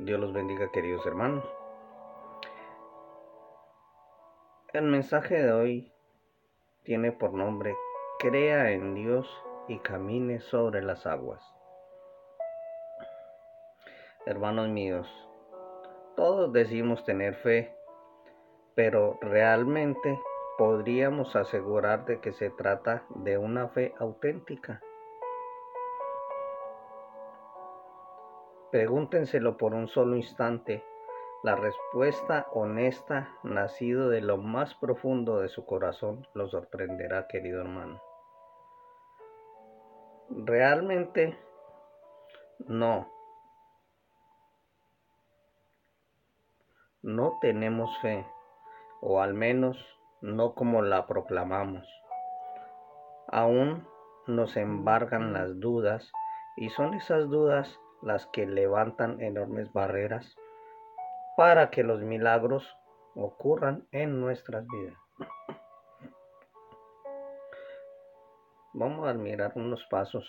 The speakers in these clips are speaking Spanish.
Dios los bendiga queridos hermanos. El mensaje de hoy tiene por nombre Crea en Dios y camine sobre las aguas. Hermanos míos, todos decimos tener fe, pero realmente podríamos asegurar de que se trata de una fe auténtica. Pregúntenselo por un solo instante. La respuesta honesta, nacido de lo más profundo de su corazón, lo sorprenderá, querido hermano. Realmente, no. No tenemos fe, o al menos no como la proclamamos. Aún nos embargan las dudas, y son esas dudas las que levantan enormes barreras para que los milagros ocurran en nuestras vidas. Vamos a mirar unos pasos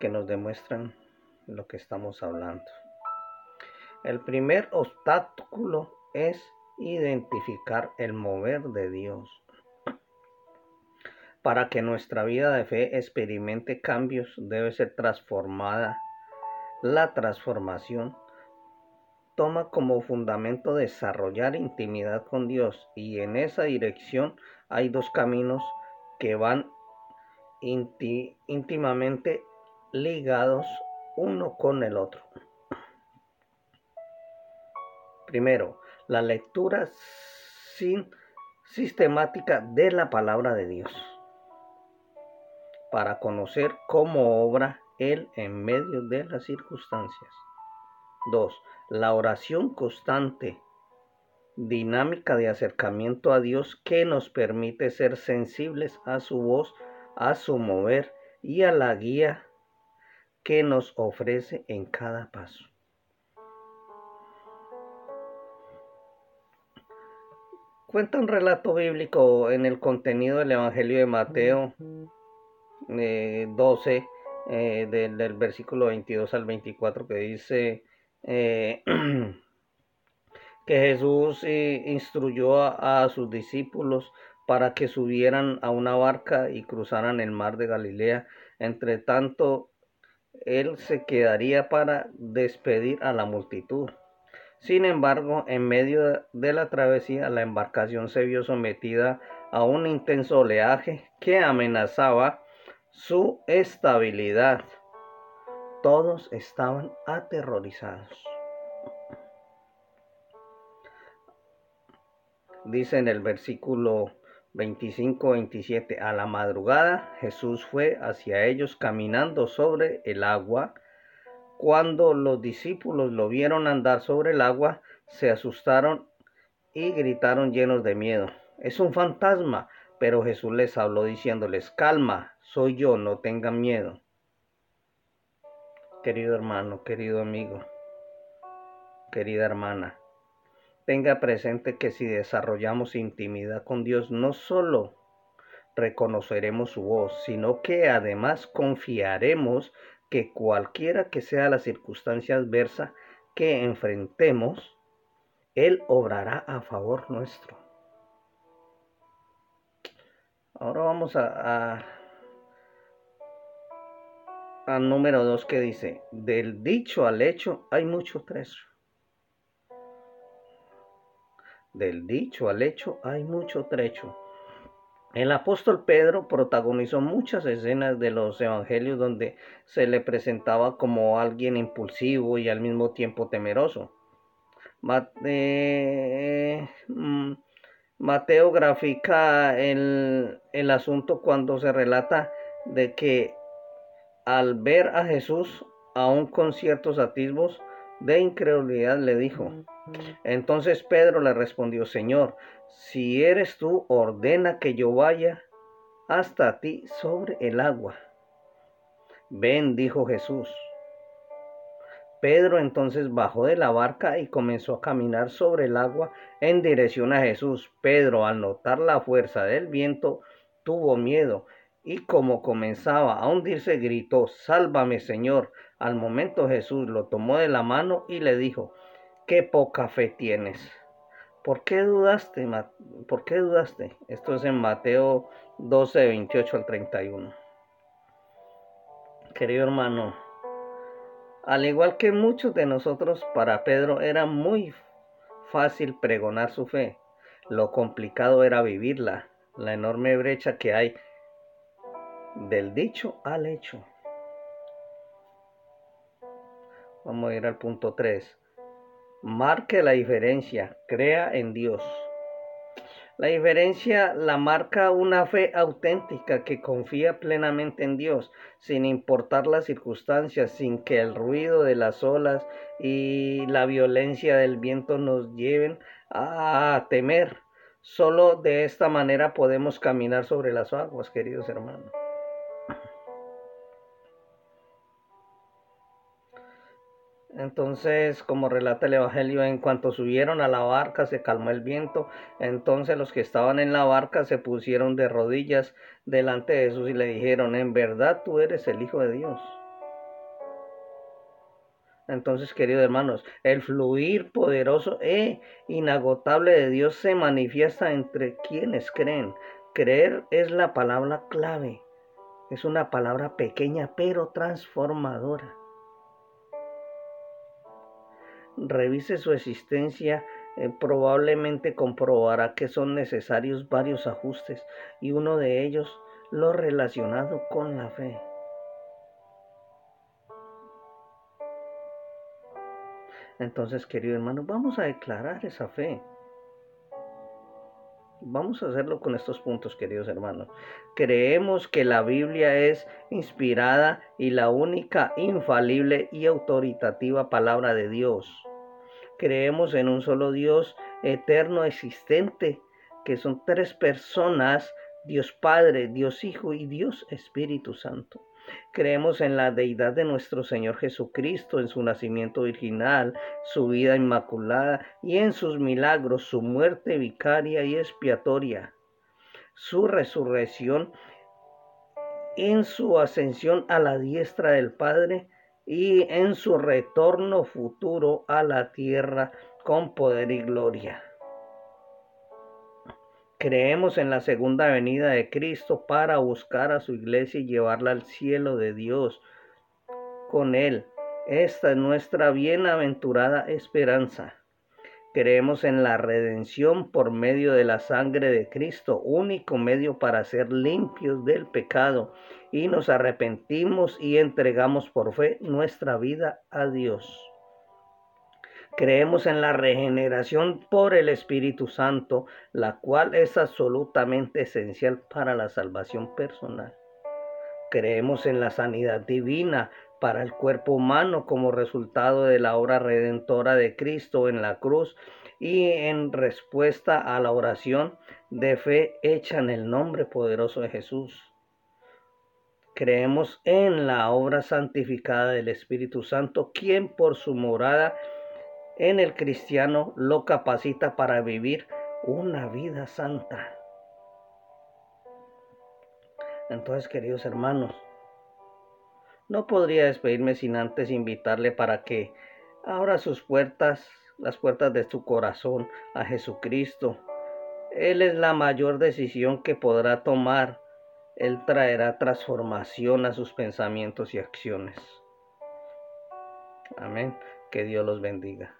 que nos demuestran lo que estamos hablando. El primer obstáculo es identificar el mover de Dios. Para que nuestra vida de fe experimente cambios, debe ser transformada la transformación toma como fundamento desarrollar intimidad con Dios y en esa dirección hay dos caminos que van íntimamente ligados uno con el otro. Primero, la lectura sistemática de la palabra de Dios para conocer cómo obra él en medio de las circunstancias. 2. La oración constante, dinámica de acercamiento a Dios que nos permite ser sensibles a su voz, a su mover y a la guía que nos ofrece en cada paso. Cuenta un relato bíblico en el contenido del Evangelio de Mateo 12, eh, del, versículo 22 al 24 que dice eh, que Jesús eh, instruyó a, sus discípulos para que subieran a una barca y cruzaran el mar de Galilea. Entre tanto, él se quedaría para despedir a la multitud. Sin embargo, en medio de la travesía, la embarcación se vio sometida a un intenso oleaje que amenazaba su estabilidad. Todos estaban aterrorizados. Dice en el versículo 25-27, a la madrugada Jesús fue hacia ellos caminando sobre el agua. Cuando los discípulos lo vieron andar sobre el agua, se asustaron y gritaron llenos de miedo. Es un fantasma, pero Jesús les habló diciéndoles, calma, soy yo, no tengan miedo. Querido hermano, querido amigo, querida hermana, tenga presente que si desarrollamos intimidad con Dios, no solo reconoceremos su voz, sino que además confiaremos que cualquiera que sea la circunstancia adversa que enfrentemos, Él obrará a favor nuestro. Ahora vamos a, a número 2 que dice, del dicho al hecho hay mucho trecho. Del dicho al hecho hay mucho trecho. El apóstol Pedro protagonizó muchas escenas de los evangelios donde se le presentaba como alguien impulsivo y al mismo tiempo temeroso. Eh, mm, Mateo grafica el, el asunto cuando se relata de que al ver a Jesús, aún con ciertos atisbos de incredulidad, le dijo. Entonces Pedro le respondió, Señor, si eres tú, ordena que yo vaya hasta ti sobre el agua. Ven, dijo Jesús. Pedro entonces bajó de la barca y comenzó a caminar sobre el agua en dirección a Jesús. Pedro, al notar la fuerza del viento, tuvo miedo y como comenzaba a hundirse, gritó, Sálvame, Señor. Al momento Jesús lo tomó de la mano y le dijo, Qué poca fe tienes. ¿Por qué dudaste? Esto es en Mateo 12, 28 al 31. Querido hermano, al igual que muchos de nosotros, para Pedro era muy fácil pregonar su fe. Lo complicado era vivirla, la enorme brecha que hay del dicho al hecho. Vamos a ir al punto 3. Marque la diferencia, crea en Dios. La diferencia la marca una fe auténtica que confía plenamente en Dios, sin importar las circunstancias, sin que el ruido de las olas y la violencia del viento nos lleven a temer. Solo de esta manera podemos caminar sobre las aguas, queridos hermanos. Entonces, como relata el Evangelio, en cuanto subieron a la barca se calmó el viento. Entonces los que estaban en la barca se pusieron de rodillas delante de Jesús y le dijeron, en verdad tú eres el Hijo de Dios. Entonces, queridos hermanos, el fluir poderoso e inagotable de Dios se manifiesta entre quienes creen. Creer es la palabra clave. Es una palabra pequeña pero transformadora revise su existencia, eh, probablemente comprobará que son necesarios varios ajustes y uno de ellos lo relacionado con la fe. Entonces, querido hermano, vamos a declarar esa fe. Vamos a hacerlo con estos puntos, queridos hermanos. Creemos que la Biblia es inspirada y la única infalible y autoritativa palabra de Dios. Creemos en un solo Dios eterno existente, que son tres personas, Dios Padre, Dios Hijo y Dios Espíritu Santo. Creemos en la deidad de nuestro Señor Jesucristo, en su nacimiento virginal, su vida inmaculada y en sus milagros, su muerte vicaria y expiatoria, su resurrección, en su ascensión a la diestra del Padre y en su retorno futuro a la tierra con poder y gloria. Creemos en la segunda venida de Cristo para buscar a su iglesia y llevarla al cielo de Dios con Él. Esta es nuestra bienaventurada esperanza. Creemos en la redención por medio de la sangre de Cristo, único medio para ser limpios del pecado, y nos arrepentimos y entregamos por fe nuestra vida a Dios. Creemos en la regeneración por el Espíritu Santo, la cual es absolutamente esencial para la salvación personal. Creemos en la sanidad divina para el cuerpo humano como resultado de la obra redentora de Cristo en la cruz y en respuesta a la oración de fe hecha en el nombre poderoso de Jesús. Creemos en la obra santificada del Espíritu Santo, quien por su morada en el cristiano lo capacita para vivir una vida santa. Entonces, queridos hermanos, no podría despedirme sin antes invitarle para que abra sus puertas, las puertas de su corazón a Jesucristo. Él es la mayor decisión que podrá tomar. Él traerá transformación a sus pensamientos y acciones. Amén. Que Dios los bendiga.